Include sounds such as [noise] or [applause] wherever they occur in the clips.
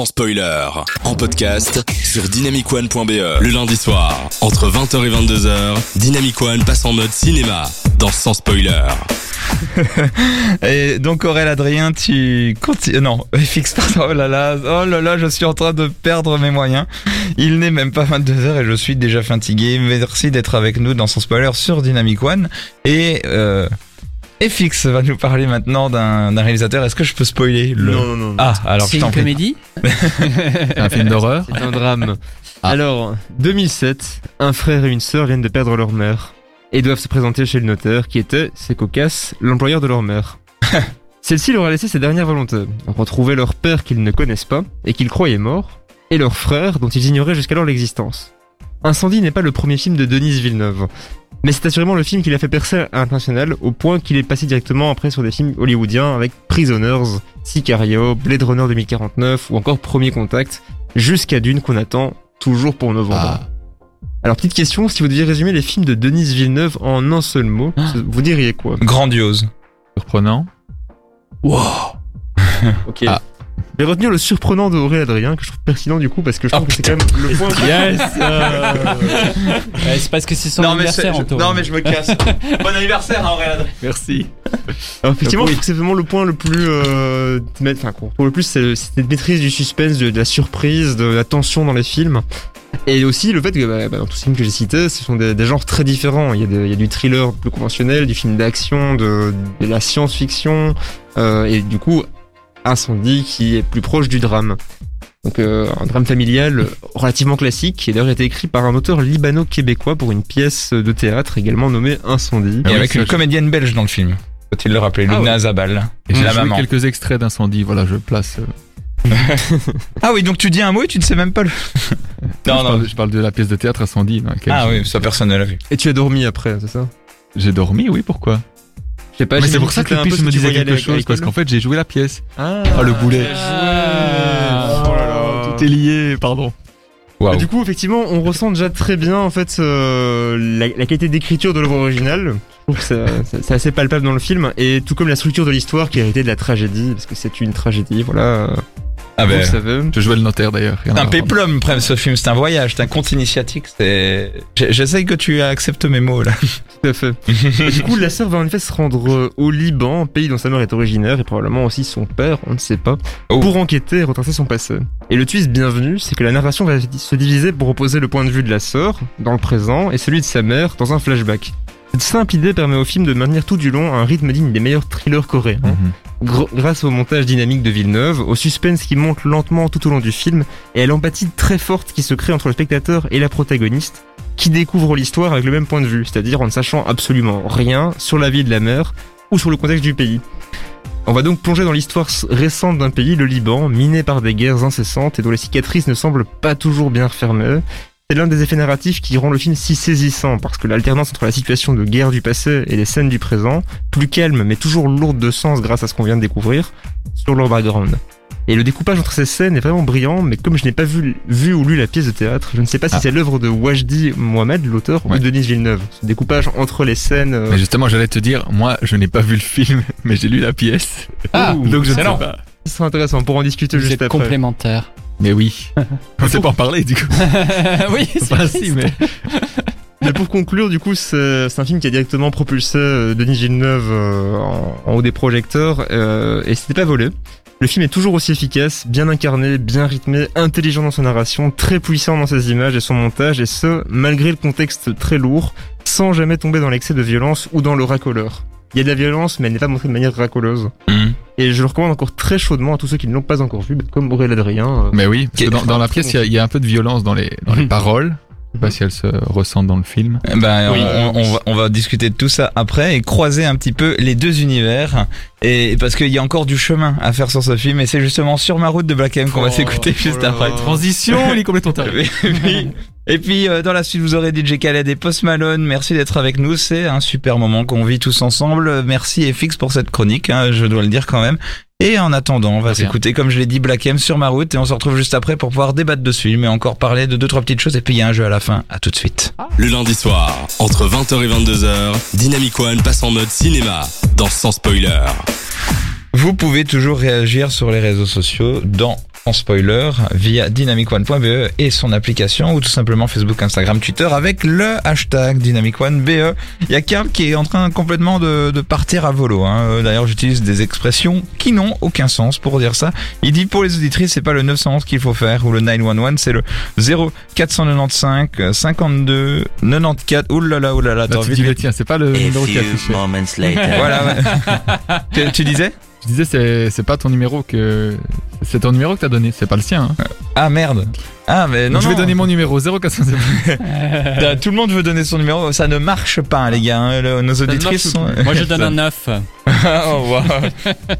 sans spoiler. En podcast sur dynamicone.be. Le lundi soir, entre 20h et 22h, Dynamic One passe en mode cinéma dans Sans spoiler. [laughs] Et donc Aurélien Adrien, tu continues. Non, [laughs] fixe pardon. Oh là là, oh là là, je suis en train de perdre mes moyens. Il n'est même pas 22h et je suis déjà fatigué. Merci d'être avec nous dans son spoiler sur Dynamic One. Et euh, FX va nous parler maintenant d'un réalisateur. Est-ce que je peux spoiler le... Non, non, non. Ah, alors C'est une prie. comédie [laughs] Un film d'horreur C'est un drame. Ah. Alors, 2007, un frère et une sœur viennent de perdre leur mère et doivent se présenter chez le notaire qui était, c'est cocasse, l'employeur de leur mère. [laughs] Celle-ci leur a laissé ses dernières volontés. Retrouver leur père qu'ils ne connaissent pas et qu'ils croyaient mort, et leur frère dont ils ignoraient jusqu'alors l'existence. Incendie n'est pas le premier film de Denise Villeneuve, mais c'est assurément le film qui l'a fait percer à l'international au point qu'il est passé directement après sur des films hollywoodiens avec Prisoners, Sicario, Blade Runner 2049 ou encore Premier Contact, jusqu'à Dune qu'on attend toujours pour novembre. Ah. Alors petite question, si vous deviez résumer les films de Denise Villeneuve en un seul mot, vous diriez quoi? Grandiose. Surprenant. [laughs] Ok. Ah. Je vais retenir le surprenant de Aurélien Adrien que je trouve pertinent du coup parce que je trouve Oh, que c'est quand même le point. [laughs] Yes [laughs] Ouais, C'est parce que c'est son anniversaire, je, Anto. non mais je me casse. [laughs] bon anniversaire Aurélien Adrien. Merci. Alors effectivement, c'est vraiment le point le plus, euh, enfin retrouve le plus, c'est c'est cette maîtrise du suspense, de, de la surprise, de la tension dans les films. Et aussi le fait que bah, bah, dans tous ces films que j'ai cités, ce sont des, des genres très différents. Il y, a de- il y a du thriller plus conventionnel, du film d'action, de, de la science-fiction, euh, et du coup Incendie qui est plus proche du drame. Donc euh, un drame familial relativement classique qui a d'ailleurs été écrit par un auteur libano-québécois pour une pièce de théâtre également nommée Incendie. Et Ah avec une comédienne belge dans le film. Faut-il le rappeler, Ah Luna Zabal. Et j'ai la maman. quelques extraits d'incendie, voilà, je place. euh, [laughs] Ah oui, donc tu dis un mot et tu ne sais même pas le. [laughs] je, parle, je parle de la pièce de théâtre Incendie dans Ah oui, ça personne ne l'a vu. Et tu as dormi après, c'est ça? J'ai dormi, oui, pourquoi? Pas, Mais c'est pour ça que le pitch me disait quelque chose, parce qu'en fait j'ai joué la pièce. Ah, Oh le boulet. Ah. Oh là là. Tout est lié, pardon. Du coup, effectivement, on ressent déjà très bien en fait euh, la, la qualité d'écriture de l'œuvre originale. Je trouve que ça- [laughs] ça- c'est assez palpable dans le film, et tout comme la structure de l'histoire qui est héritée de la tragédie, parce que c'est une tragédie, voilà. Ah Vous ben. le savez. Je jouais le notaire d'ailleurs. C'est un péplum, ce film. C'est un voyage, c'est un conte initiatique. C'est. J'essaye que tu acceptes mes mots là. [laughs] Tout à fait. [laughs] Du coup, la sœur va en effet se rendre euh, au Liban, pays dont sa mère est originaire, et probablement aussi son père, on ne sait pas, Oh. pour enquêter et retracer son passé. Et le twist bienvenu, c'est que la narration va se diviser pour opposer le point de vue de la sœur, dans le présent, et celui de sa mère, dans un flashback. Cette simple idée permet au film de maintenir tout du long un rythme digne des meilleurs thrillers coréens. Mhm. Gr- grâce au montage dynamique de Villeneuve, au suspense qui monte lentement tout au long du film, et à l'empathie très forte qui se crée entre le spectateur et la protagoniste, qui découvre l'histoire avec le même point de vue, c'est-à-dire en ne sachant absolument rien sur la vie de la mère ou sur le contexte du pays. On va donc plonger dans l'histoire récente d'un pays, le Liban, miné par des guerres incessantes et dont les cicatrices ne semblent pas toujours bien refermées. C'est l'un des effets narratifs qui rend le film si saisissant, parce que l'alternance entre la situation de guerre du passé et les scènes du présent, plus calme mais toujours lourde de sens grâce à ce qu'on vient de découvrir, sur leur background. Et le découpage entre ces scènes est vraiment brillant, mais comme je n'ai pas vu, vu ou lu la pièce de théâtre, je ne sais pas si Ah. c'est l'œuvre de Wajdi Mohamed, l'auteur, ou de Denis Villeneuve. Ce découpage entre les scènes... euh, Mais justement, j'allais te dire, moi, je n'ai pas vu le film, mais j'ai lu la pièce. Ah, Ouh, [laughs] Donc je ne sais pas. Ce sera intéressant pour en discuter Vous juste êtes après. complémentaires. Mais oui. [laughs] On sait pas en parler, du coup. [laughs] oui, c'est Enfin, si, mais. Mais pour conclure, du coup, c'est un film qui a directement propulsé euh, Denis Villeneuve euh, en, en haut des projecteurs euh, et c'était pas volé. Le film est toujours aussi efficace, bien incarné, bien rythmé, intelligent dans sa narration, très puissant dans ses images et son montage, et ce, malgré le contexte très lourd, sans jamais tomber dans l'excès de violence ou dans le racoleur. Il y a de la violence, mais elle n'est pas montrée de manière racoleuse. Mhm. Et je le recommande encore très chaudement à tous ceux qui ne l'ont pas encore vu, comme Aurélien Adrien. euh, Mais oui, parce que dans, dans la pièce, il y a- il y, a un peu de violence dans les, dans les paroles. Je sais pas si elles se ressentent dans le film. Ben, Oui. on, on va, on va discuter de tout ça après et croiser un petit peu les deux univers. Et parce qu'il y a encore du chemin à faire sur ce film et c'est justement sur ma route de Black M qu'on va Oh, s'écouter oh juste après. Transition, il est complètement [laughs] taré. Puis, et puis, euh, dans la suite, vous aurez DJ Khaled et Post Malone. Merci d'être avec nous. C'est un super moment qu'on vit tous ensemble. Merci FX pour cette chronique, hein, je dois le dire quand même. Et en attendant, on va s'écouter, comme je l'ai dit, Black M sur ma route et on se retrouve juste après pour pouvoir débattre dessus, mais encore parler de deux, trois petites choses et puis il y a un jeu à la fin. À tout de suite. Le lundi soir, entre 20h et 22h, Dynamic One passe en mode cinéma dans Sans spoiler. Vous pouvez toujours réagir sur les réseaux sociaux dans en spoiler via dynamicone.be et son application ou tout simplement Facebook, Instagram, Twitter avec le hashtag dynamicone.be. Il y a Karl qui est en train complètement de, de partir à volo. Hein. Euh, D'ailleurs, j'utilise des expressions qui n'ont aucun sens pour dire ça. Il dit pour les auditrices, c'est pas le 911 qu'il faut faire ou le 911, c'est le 0495 52 94. Ouh là là, ouh là là, Là, t'as envie de le tien, c'est pas le A numéro qui affiché. moments [laughs] later. Voilà, [laughs] tu disais? Je disais, c'est, c'est pas ton numéro que. C'est ton numéro que t'as donné, c'est pas le sien. Hein. Ah merde. Ah mais non Donc, je vais non. donner mon numéro 0400. Euh, [laughs] Tout le monde veut donner son numéro, ça ne marche pas hein, les gars. hein. Le- nos auditrices sont. Moi je donne un 9. [laughs] oh, wow.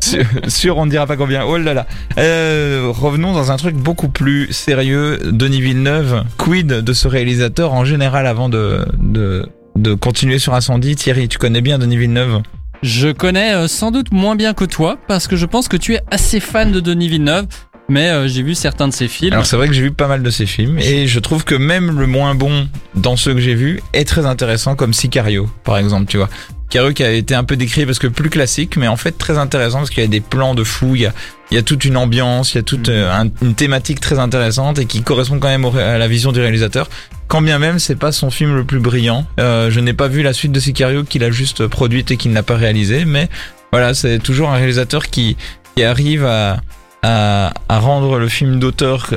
sûr, sûr, on ne dira pas combien. Oh là là. Euh, revenons dans un truc beaucoup plus sérieux. Denis Villeneuve, quid de ce réalisateur en général avant de de de continuer sur Incendie? Thierry, tu connais bien Denis Villeneuve? Je connais euh, sans doute moins bien que toi parce que je pense que tu es assez fan de Denis Villeneuve. Mais euh, j'ai vu certains de ses films. Alors c'est vrai que j'ai vu pas mal de ses films et je trouve que même le moins bon dans ceux que j'ai vus est très intéressant comme Sicario par exemple, tu vois. Sicario qui a été un peu décrit parce que plus classique mais en fait très intéressant parce qu'il y a des plans de fou, il y a, il y a toute une ambiance, il y a toute euh, un- une thématique très intéressante et qui correspond quand même à la vision du réalisateur. Quand bien même c'est pas son film le plus brillant. Euh, je n'ai pas vu la suite de Sicario qu'il a juste produite et qu'il n'a pas réalisé mais voilà, c'est toujours un réalisateur qui, qui arrive à à, à rendre le film d'auteur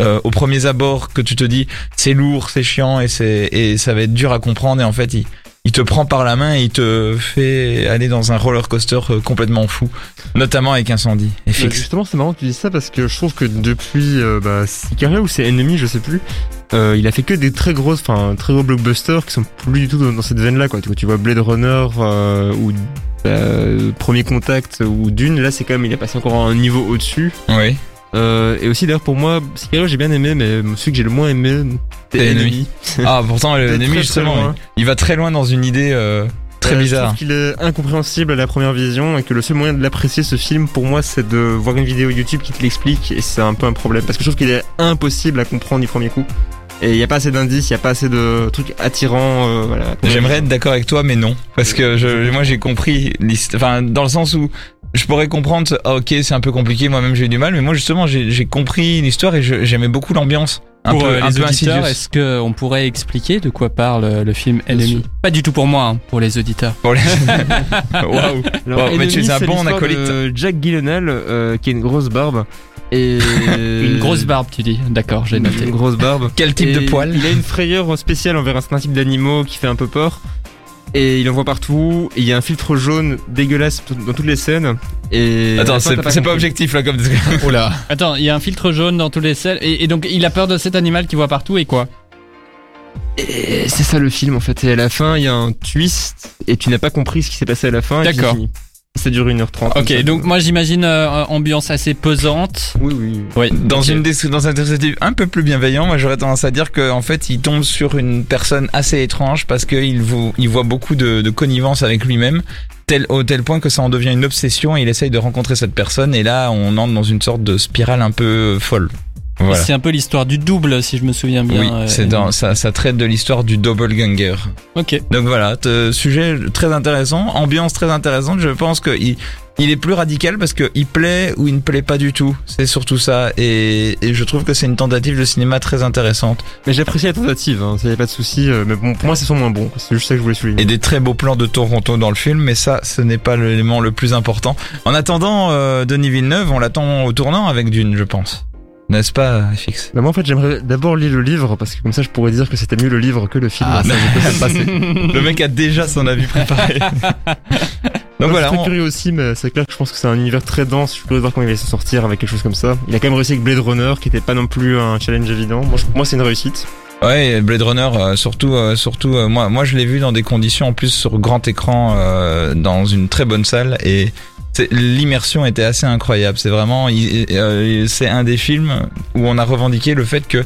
euh, aux premiers abords que tu te dis c'est lourd, c'est chiant et c'est et ça va être dur à comprendre et en fait il il te prend par la main et il te fait aller dans un roller coaster euh, complètement fou, notamment avec Incendie et Bah, justement, c'est marrant que tu dis ça parce que je trouve que depuis euh, bah, Sicario ou c'est Enemy, je sais plus, euh, il a fait que des très grosses, enfin très gros blockbusters qui sont plus du tout dans, dans cette veine-là. Quoi. Tu, vois, tu vois Blade Runner euh, ou bah, Premier Contact ou Dune, là c'est quand même, il est passé encore un niveau au-dessus. Oui. Euh, et aussi d'ailleurs pour moi, Sicario j'ai bien aimé, mais celui que j'ai le moins aimé, C'est. Enemy. Ah pourtant Très, [laughs] très justement, loin. il, va très loin dans une idée euh, très Euh, Je bizarre. trouve qu'il est incompréhensible à la première vision et que le seul moyen de l'apprécier ce film pour moi c'est de voir une vidéo YouTube qui te l'explique et c'est un peu un problème parce que je trouve qu'il est impossible à comprendre du premier coup. Et il n'y a pas assez d'indices, il n'y a pas assez de trucs attirants. euh, voilà. J'aimerais être d'accord avec toi, mais non, parce que je, moi j'ai compris, enfin dans le sens où je pourrais comprendre, ah, ok c'est un peu compliqué, moi-même j'ai eu du mal, mais moi justement j'ai compris l'histoire et j'aimais beaucoup l'ambiance, un pour peu, euh, un les peu auditeurs, est-ce qu'on pourrait expliquer de quoi parle euh, le film Enemy. Pas du tout pour moi, hein, pour les auditeurs. Pour les- [laughs] Waouh. Alors, Wow, mais tu es un bon acolyte. de Jack Gyllenhaal euh, qui a une grosse barbe. Et [laughs] Une grosse barbe, tu dis. D'accord, j'ai noté. Une grosse barbe. Quel type de poil Il a une frayeur spéciale envers un certain type d'animaux qui fait un peu peur. Et il en voit partout. Et il y a un filtre jaune dégueulasse dans toutes les scènes. Et Attends, c'est pas objectif là comme. Oh là. [laughs] Attends, il y a un filtre jaune dans tous les selles. Et, et donc, il a peur de cet animal qu'il voit partout et quoi Et c'est ça le film en fait. Et à la fin, il y a un twist. Et tu n'as pas compris ce qui s'est passé à la fin. D'accord. Ça dure 1h30. comme Ok, ça. donc moi j'imagine euh, ambiance assez pesante. Oui, oui. Oui. Dans une des- dans un dispositif un peu plus bienveillant, moi j'aurais tendance à dire qu'en fait il tombe sur une personne assez étrange parce qu'il il voit beaucoup de, de connivence avec lui-même, tel au tel point que ça en devient une obsession et il essaye de rencontrer cette personne et là on entre dans une sorte de spirale un peu folle. Voilà. C'est un peu l'histoire du double, si je me souviens bien. Oui, euh, c'est dans ça, ça traite de l'histoire du doppelganger. Ok. Donc voilà, sujet très intéressant, ambiance très intéressante. Je pense que il, il est plus radical parce que il plaît ou il ne plaît pas du tout. C'est surtout ça, et, et je trouve que c'est une tentative de cinéma très intéressante Mais j'apprécie la tentative, hein, ça y a pas de souci. euh, Mais bon, pour moi, c'est son moins bon. C'est juste ça que je voulais souligner. et des très beaux plans de Toronto dans le film. Mais ça, ce n'est pas l'élément le plus important. En attendant, euh, Denis Villeneuve, on l'attend au tournant avec Dune, je pense. N'est-ce pas, FX Bah moi en fait j'aimerais d'abord lire le livre parce que comme ça je pourrais dire que c'était mieux le livre que le film. Ah, ça, je peux pas passer. [laughs] Le mec a déjà son avis préparé. [laughs] Donc voilà, je suis on- très curieux aussi, mais c'est clair que je pense que c'est un univers très dense. Je suis curieux de voir comment il va s'en sortir avec quelque chose comme ça. Il a quand même réussi avec Blade Runner, qui était pas non plus un challenge évident. Moi, je- moi c'est une réussite. Ouais, Blade Runner, euh, surtout, euh, surtout, euh, moi, moi, je l'ai vu dans des conditions en plus sur grand écran, dans une très bonne salle, et l'immersion était assez incroyable. C'est vraiment, c'est un des films où on a revendiqué le fait que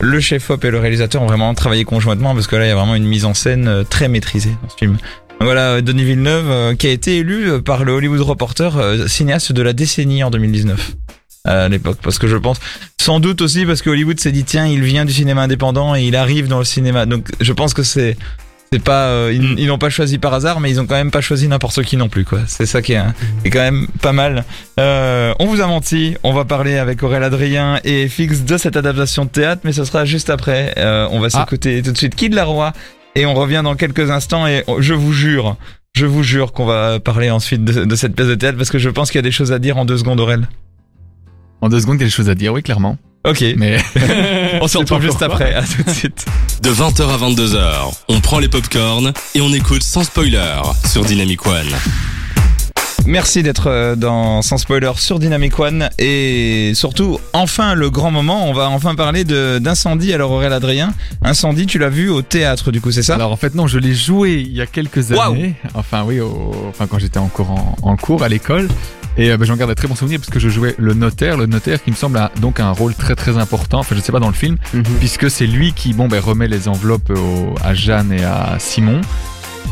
le chef-op et le réalisateur ont vraiment travaillé conjointement, parce que là, il y a vraiment une mise en scène très maîtrisée dans ce film. Voilà, Denis Villeneuve, qui a été élu par le Hollywood Reporter cinéaste de la décennie en 2019 à l'époque, parce que je pense sans doute aussi parce que Hollywood s'est dit tiens il vient du cinéma indépendant et il arrive dans le cinéma donc je pense que c'est C'est pas, euh, ils, Mm. ils n'ont pas choisi par hasard, mais ils ont quand même pas choisi n'importe qui non plus, quoi. C'est ça qui est, hein, est quand même pas mal. Euh, on vous a menti. On va parler avec Aurélien Adrien et Fix de cette adaptation de théâtre, mais ce sera juste après. Euh, on va Ah. s'écouter tout de suite Kid Laroi et on revient dans quelques instants. Et je vous jure, je vous jure qu'on va parler ensuite de, de cette pièce de théâtre parce que je pense qu'il y a des choses à dire en deux secondes, Aurel. En deux secondes, il y a des choses à dire, oui, clairement. Ok. Mais [laughs] On se [laughs] retrouve juste après. À tout de suite. De 20h à 22h, on prend les popcorns et on écoute sans spoiler sur Dynamic One. Merci d'être euh, dans Sans Spoiler sur Dynamic One et surtout, enfin le grand moment, on va enfin parler de- d'incendie. Alors Aurélien Adrien, incendie, tu l'as vu au théâtre du coup, c'est ça? Alors en fait non, je l'ai joué il y a quelques années. Enfin oui, au- enfin quand j'étais encore en, en cours à l'école. Et euh, bah, j'en garde un très bon souvenir parce que je jouais le notaire, le notaire qui me semble a donc un rôle très très important. Enfin je sais pas dans le film, Mhm. puisque c'est lui qui bon ben remet les enveloppes au- à Jeanne et à Simon.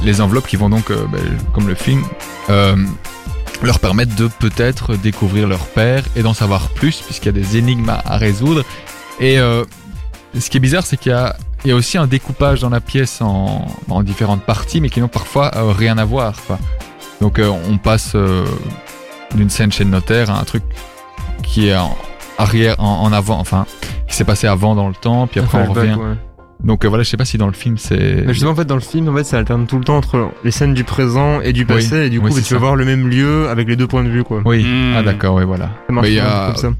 Les enveloppes qui vont donc, euh, ben, comme le film, euh, leur permettre de peut-être découvrir leur père et d'en savoir plus, puisqu'il y a des énigmes à, à résoudre. Et euh, ce qui est bizarre, c'est qu'il y a, il y a aussi un découpage dans la pièce en, en différentes parties, mais qui n'ont parfois rien à voir. quoi. Donc on passe d'une scène chez le notaire à un truc qui est en arrière, en, en avant, enfin, qui s'est passé avant dans le temps, puis après on revient. ouais. Donc euh, voilà, je sais pas si dans le film c'est. Mais justement, en fait, dans le film, en fait, ça alterne tout le temps entre les scènes du présent et du passé, et du coup, tu vas voir le même lieu avec les deux points de vue, quoi. Oui, Hmm. ah d'accord, oui, voilà. Ça marche Mais il y bien, a- comme ça.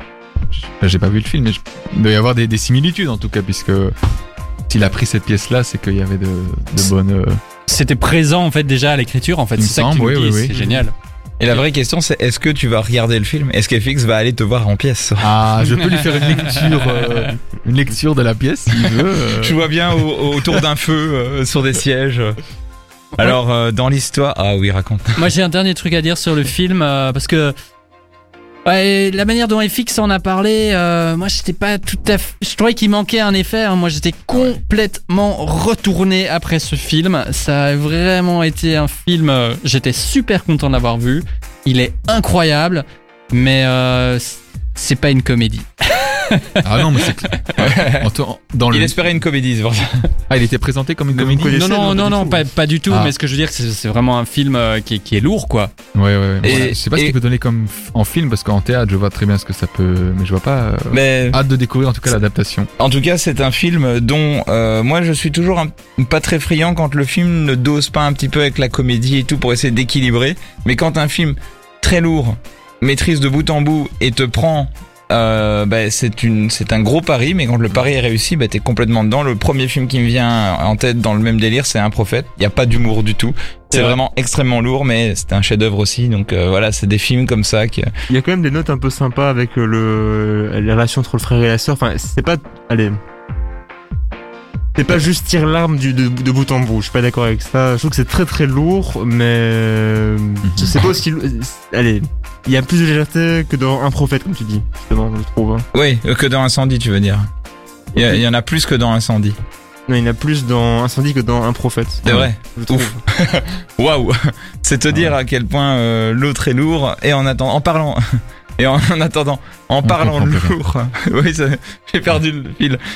J'ai pas vu le film, mais je- il doit y avoir des, des similitudes en tout cas, puisque s'il a pris cette pièce-là, c'est qu'il y avait de, de bonnes. euh, C'était présent en fait déjà à l'écriture en fait. C'est ça que tu oui, dis, oui, c'est génial. Et la vraie question c'est est-ce que tu vas regarder le film? Est-ce qu'FX va aller te voir en pièce? Ah, je peux lui faire une lecture, euh, une lecture de la pièce s'il veut. euh. [laughs] Je vois bien au- autour d'un feu euh, sur des sièges. Alors euh, dans l'histoire, ah oui raconte. Moi j'ai un dernier truc à dire sur le film euh, parce que ouais, la manière dont FX en a parlé, euh, moi j'étais pas tout à fait. Je trouvais qu'il manquait un effet. hein. Moi j'étais complètement retourné après ce film. Ça a vraiment été un film. euh, J'étais super content d'avoir vu. Il est incroyable, mais euh, c'est pas une comédie. Ah non, mais c'est clair. [laughs] Dans le... Il espérait une comédie, c'est pour ça. Ah, il était présenté comme une comédie. Non non non, non pas du tout. pas, pas du tout. Ah. Mais ce que je veux dire c'est c'est vraiment un film euh, qui est, qui est lourd quoi. Ouais, ouais, ouais. Et- Voilà. Je sais pas ce qu'il peut donner comme f- en film, parce qu'en théâtre, je vois très bien ce que ça peut, mais je vois pas. euh, Mais Hâte de découvrir en tout cas l'adaptation. En tout cas, c'est un film dont euh, moi je suis toujours un- pas très friand quand le film ne dose pas un petit peu avec la comédie et tout pour essayer d'équilibrer. Mais quand un film très lourd maîtrise de bout en bout et te prend, euh, bah, c'est une, c'est un gros pari. Mais quand le pari est réussi, bah, t'es complètement dedans. Le premier film qui me vient en tête dans le même délire, c'est Un Prophète. Il y a pas d'humour du tout. C'est C'est vrai. vraiment extrêmement lourd, mais c'est un chef-d'œuvre aussi. Donc euh, voilà, c'est des films comme ça qui. Il y a quand même des notes un peu sympas avec euh, le les relations entre le frère et la sœur. Enfin, c'est pas, allez, c'est pas juste tire l'arme du de, de bout en bout. Je suis pas d'accord avec ça. Je trouve que c'est très très lourd, mais euh, je sais pas aussi. Allez, il y a plus de légèreté que dans un prophète, comme tu dis. Justement, je trouve. hein. Oui, euh, que dans Incendie, tu veux dire. Il y, a- il y en a plus que dans Incendie. Non, il y en a plus dans Incendie que dans un prophète. C'est vrai. Je trouve. Ouf. [laughs] Waouh C'est te dire à quel point euh, l'autre est lourd et en attendant, en parlant [laughs] et en, en attendant, en parlant lourd. [laughs] oui, ça- j'ai perdu le fil.